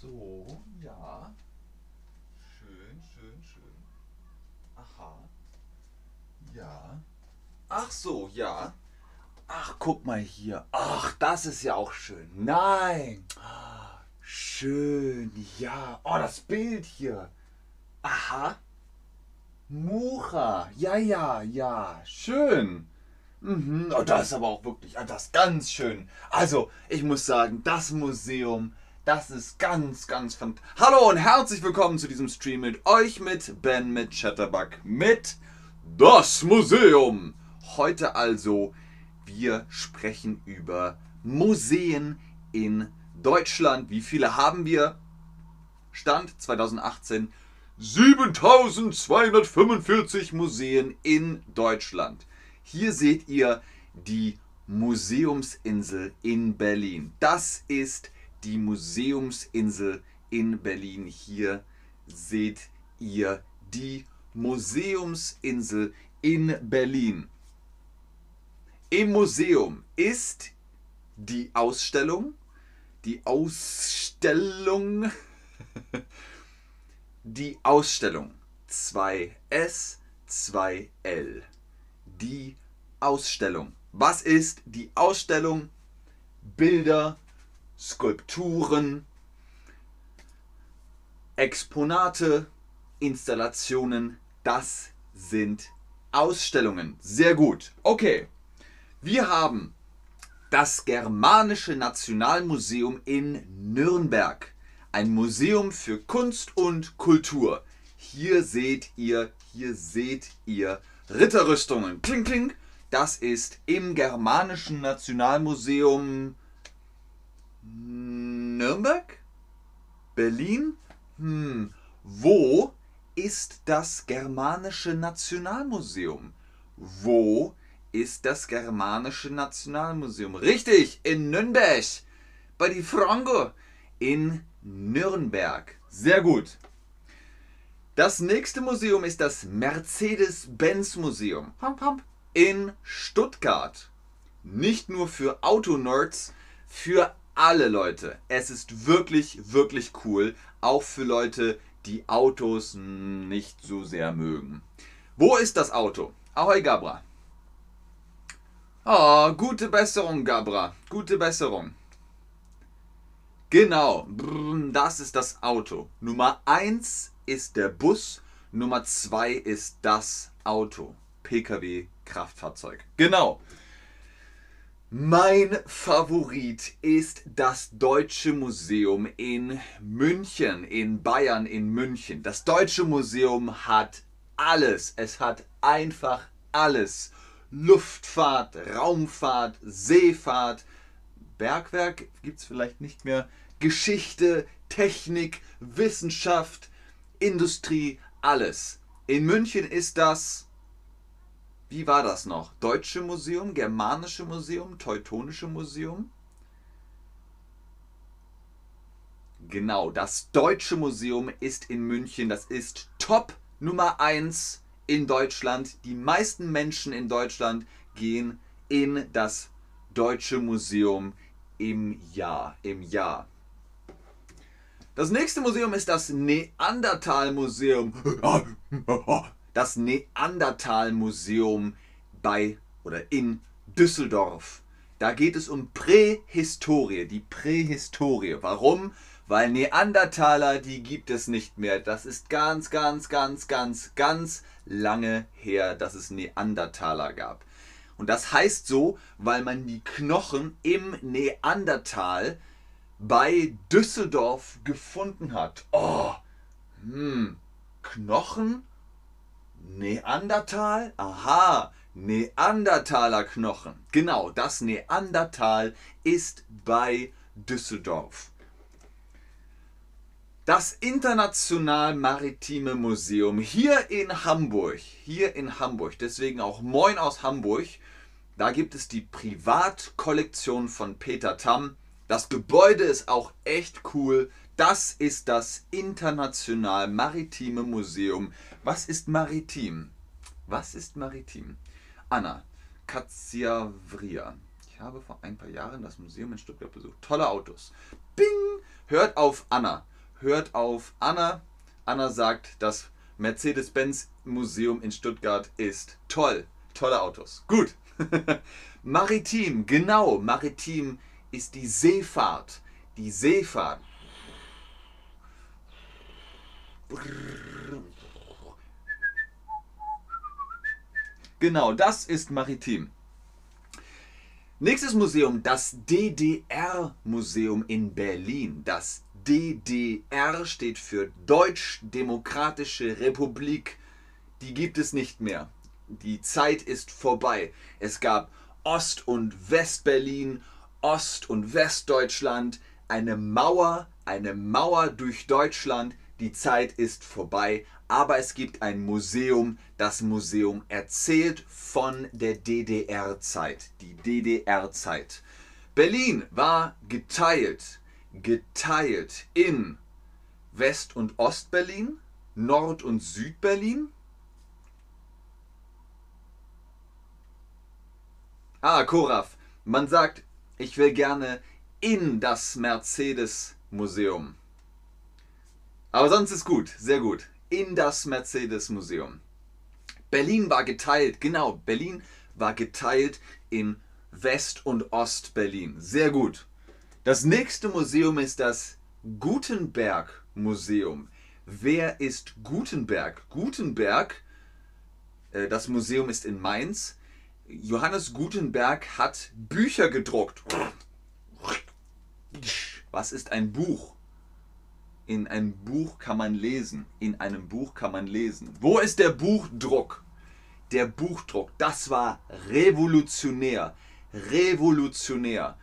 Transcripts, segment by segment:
So, ja. Schön, schön, schön. Aha. Ja. Ach so, ja. Ach, guck mal hier. Ach, das ist ja auch schön. Nein. Schön, ja. Oh, das Bild hier. Aha. Mucha. Ja, ja, ja. Schön. Mhm. Oh, das ist aber auch wirklich, ah, das ist ganz schön. Also, ich muss sagen, das Museum, das ist ganz, ganz fantastisch. Hallo und herzlich willkommen zu diesem Stream mit euch, mit Ben, mit Chatterbug, mit das Museum. Heute also, wir sprechen über Museen in Deutschland. Wie viele haben wir? Stand 2018 7245 Museen in Deutschland. Hier seht ihr die Museumsinsel in Berlin. Das ist die Museumsinsel in Berlin. Hier seht ihr die Museumsinsel in Berlin. Im Museum ist die Ausstellung, die Ausstellung, die Ausstellung 2S, 2L die Ausstellung. Was ist die Ausstellung? Bilder, Skulpturen, Exponate, Installationen, das sind Ausstellungen. Sehr gut. Okay. Wir haben das Germanische Nationalmuseum in Nürnberg. Ein Museum für Kunst und Kultur. Hier seht ihr, hier seht ihr Ritterrüstungen. Kling, kling. Das ist im Germanischen Nationalmuseum Nürnberg? Berlin? Hm. Wo ist das Germanische Nationalmuseum? Wo ist das Germanische Nationalmuseum? Richtig, in Nürnberg. Bei die Franco. In Nürnberg. Sehr gut. Das nächste Museum ist das Mercedes-Benz-Museum in Stuttgart. Nicht nur für Autonerds, für alle Leute. Es ist wirklich, wirklich cool. Auch für Leute, die Autos nicht so sehr mögen. Wo ist das Auto? Ahoi, Gabra. Oh, gute Besserung, Gabra. Gute Besserung. Genau, das ist das Auto. Nummer 1 ist der Bus, Nummer 2 ist das Auto. Pkw, Kraftfahrzeug. Genau. Mein Favorit ist das Deutsche Museum in München, in Bayern, in München. Das Deutsche Museum hat alles. Es hat einfach alles. Luftfahrt, Raumfahrt, Seefahrt, Bergwerk gibt es vielleicht nicht mehr. Geschichte, Technik, Wissenschaft, Industrie, alles. In München ist das, wie war das noch? Deutsche Museum, Germanische Museum, Teutonische Museum? Genau, das Deutsche Museum ist in München. Das ist Top Nummer 1 in Deutschland. Die meisten Menschen in Deutschland gehen in das Deutsche Museum im Jahr. Im Jahr. Das nächste Museum ist das Neandertal-Museum. Das Neandertal-Museum bei oder in Düsseldorf. Da geht es um Prähistorie, die Prähistorie. Warum? Weil Neandertaler, die gibt es nicht mehr. Das ist ganz, ganz, ganz, ganz, ganz lange her, dass es Neandertaler gab. Und das heißt so, weil man die Knochen im Neandertal bei Düsseldorf gefunden hat. Oh, hm, Knochen? Neandertal? Aha, Neandertaler Knochen. Genau, das Neandertal ist bei Düsseldorf. Das International Maritime Museum hier in Hamburg, hier in Hamburg, deswegen auch Moin aus Hamburg. Da gibt es die Privatkollektion von Peter Tamm. Das Gebäude ist auch echt cool. Das ist das International Maritime Museum. Was ist maritim? Was ist maritim? Anna, Katsiavria. Ich habe vor ein paar Jahren das Museum in Stuttgart besucht. Tolle Autos. Bing! Hört auf Anna. hört auf Anna. Anna sagt, das Mercedes-Benz-Museum in Stuttgart ist toll. Tolle Autos. Gut. Maritim, genau. Maritim ist die Seefahrt. Die Seefahrt. Genau, das ist maritim. Nächstes Museum, das DDR-Museum in Berlin. Das DDR steht für Deutsch-Demokratische Republik. Die gibt es nicht mehr. Die Zeit ist vorbei. Es gab Ost- und West-Berlin, Ost- und Westdeutschland, eine Mauer, eine Mauer durch Deutschland. Die Zeit ist vorbei aber es gibt ein Museum. Das Museum erzählt von der DDR-Zeit. Die DDR-Zeit. Berlin war geteilt, geteilt in West- und Ostberlin, Nord- und Südberlin. Ah, Koraf, man sagt, ich will gerne in das Mercedes-Museum. Aber sonst ist gut, sehr gut in das Mercedes-Museum. Berlin war geteilt, genau, Berlin war geteilt in West- und Ost-Berlin. Sehr gut. Das nächste Museum ist das Gutenberg-Museum. Wer ist Gutenberg? Gutenberg, äh, das Museum ist in Mainz. Johannes Gutenberg hat Bücher gedruckt. Was ist ein Buch? In einem Buch kann man lesen. In einem Buch kann man lesen. Wo ist der Buchdruck? Der Buchdruck, das war revolutionär. Revolutionär.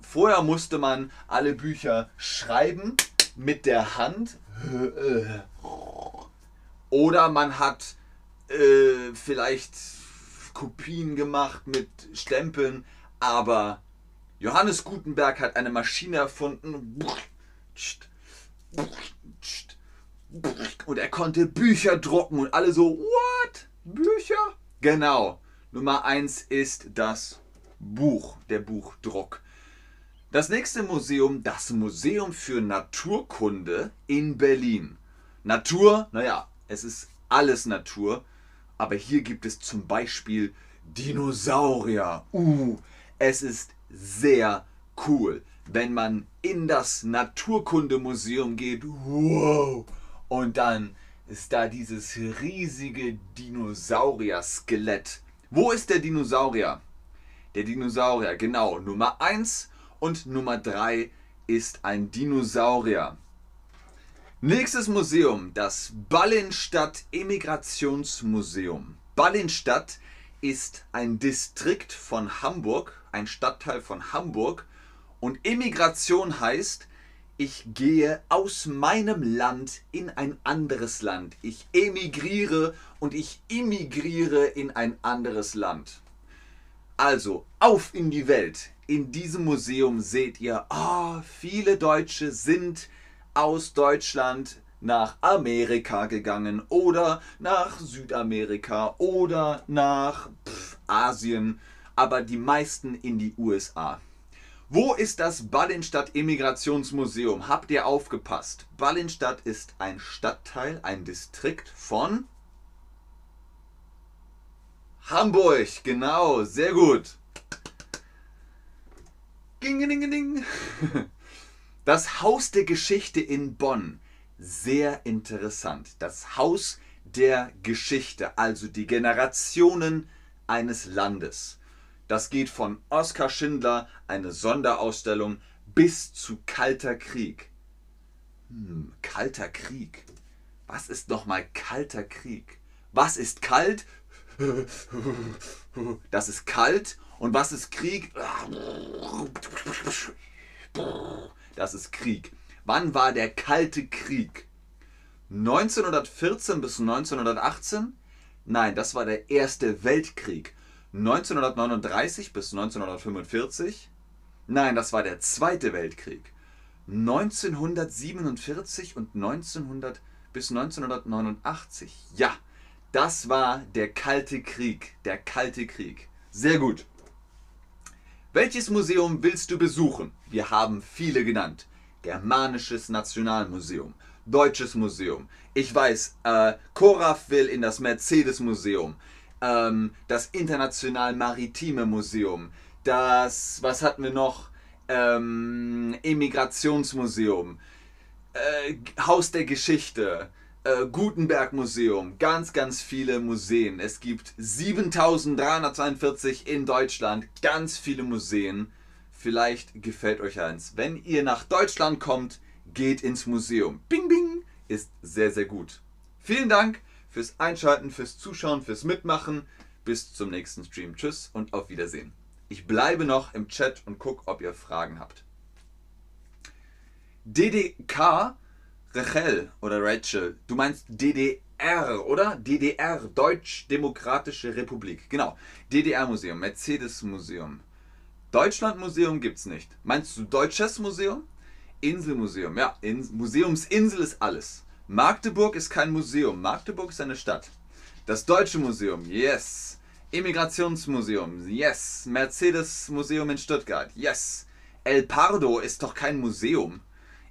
Vorher musste man alle Bücher schreiben mit der Hand. Oder man hat äh, vielleicht Kopien gemacht mit Stempeln. Aber Johannes Gutenberg hat eine Maschine erfunden und er konnte Bücher drucken und alle so, what? Bücher? Genau. Nummer 1 ist das Buch, der Buchdruck. Das nächste Museum, das Museum für Naturkunde in Berlin. Natur, naja, es ist alles Natur, aber hier gibt es zum Beispiel Dinosaurier. Uh, es ist sehr cool wenn man in das Naturkundemuseum geht, wow, und dann ist da dieses riesige Dinosaurier-Skelett. Wo ist der Dinosaurier? Der Dinosaurier, genau, Nummer 1 und Nummer 3 ist ein Dinosaurier. Nächstes Museum, das Ballenstadt Emigrationsmuseum. Ballenstadt ist ein Distrikt von Hamburg, ein Stadtteil von Hamburg und Immigration heißt, ich gehe aus meinem Land in ein anderes Land. Ich emigriere und ich immigriere in ein anderes Land. Also, auf in die Welt. In diesem Museum seht ihr, oh, viele Deutsche sind aus Deutschland nach Amerika gegangen oder nach Südamerika oder nach pff, Asien, aber die meisten in die USA. Wo ist das Ballinstadt Immigrationsmuseum? Habt ihr aufgepasst? Ballinstadt ist ein Stadtteil, ein Distrikt von Hamburg. Genau, sehr gut. Das Haus der Geschichte in Bonn. Sehr interessant. Das Haus der Geschichte, also die Generationen eines Landes. Das geht von Oskar Schindler, eine Sonderausstellung, bis zu Kalter Krieg. Hm, Kalter Krieg. Was ist nochmal Kalter Krieg? Was ist kalt? Das ist kalt. Und was ist Krieg? Das ist Krieg. Wann war der Kalte Krieg? 1914 bis 1918? Nein, das war der Erste Weltkrieg. 1939 bis 1945? Nein, das war der Zweite Weltkrieg. 1947 und 1900 bis 1989. Ja, das war der Kalte Krieg. Der Kalte Krieg. Sehr gut. Welches Museum willst du besuchen? Wir haben viele genannt. Germanisches Nationalmuseum. Deutsches Museum. Ich weiß, äh, Koraf will in das Mercedes-Museum. Ähm, das International Maritime Museum. Das, was hatten wir noch? Ähm, Emigrationsmuseum. Äh, Haus der Geschichte. Äh, Gutenberg Museum. Ganz, ganz viele Museen. Es gibt 7342 in Deutschland. Ganz viele Museen. Vielleicht gefällt euch eins. Wenn ihr nach Deutschland kommt, geht ins Museum. Bing, bing, ist sehr, sehr gut. Vielen Dank fürs Einschalten, fürs Zuschauen, fürs Mitmachen. Bis zum nächsten Stream. Tschüss und auf Wiedersehen. Ich bleibe noch im Chat und gucke, ob ihr Fragen habt. DDK, Rachel oder Rachel, du meinst DDR, oder? DDR, Deutsch-Demokratische Republik. Genau. DDR-Museum, Mercedes-Museum. Deutschland-Museum gibt es nicht. Meinst du Deutsches Museum? Inselmuseum, ja, In Museumsinsel ist alles. Magdeburg ist kein Museum, Magdeburg ist eine Stadt. Das Deutsche Museum, yes. Immigrationsmuseum, yes. Mercedes Museum in Stuttgart, yes. El Pardo ist doch kein Museum.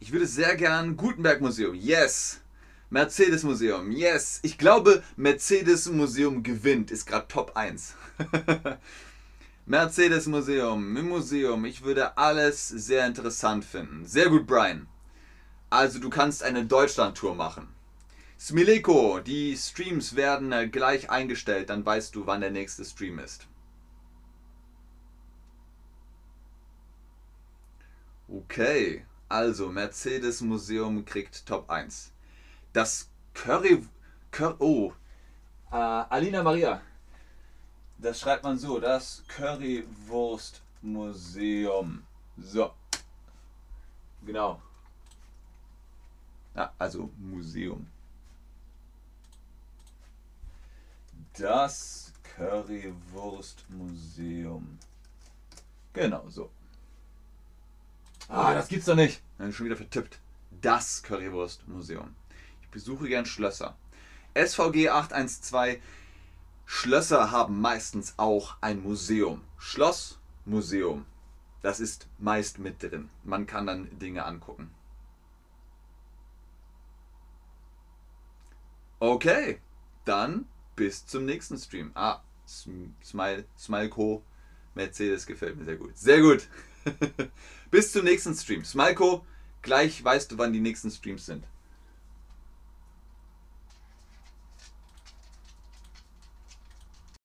Ich würde sehr gern Gutenberg Museum, yes. Mercedes Museum, yes. Ich glaube, Mercedes Museum gewinnt, ist gerade Top 1. Mercedes Museum, im Museum. Ich würde alles sehr interessant finden. Sehr gut, Brian. Also du kannst eine Deutschland-Tour machen. Smileko, die Streams werden äh, gleich eingestellt, dann weißt du, wann der nächste Stream ist. Okay, also Mercedes Museum kriegt Top 1. Das Curry... Cur oh, äh, Alina Maria. Das schreibt man so, das Currywurst-Museum. So. Genau. Ja, also Museum. Das Currywurst-Museum. Genau so. Ah, das gibt's doch nicht. Dann schon wieder vertippt. Das Currywurst-Museum. Ich besuche gern Schlösser. SVG 812 Schlösser haben meistens auch ein Museum. Schloss, Museum. Das ist meist mit drin. Man kann dann Dinge angucken. Okay, dann bis zum nächsten Stream. Ah, Smile, Smileco, Mercedes gefällt mir sehr gut. Sehr gut. bis zum nächsten Stream. Smileco, gleich weißt du, wann die nächsten Streams sind.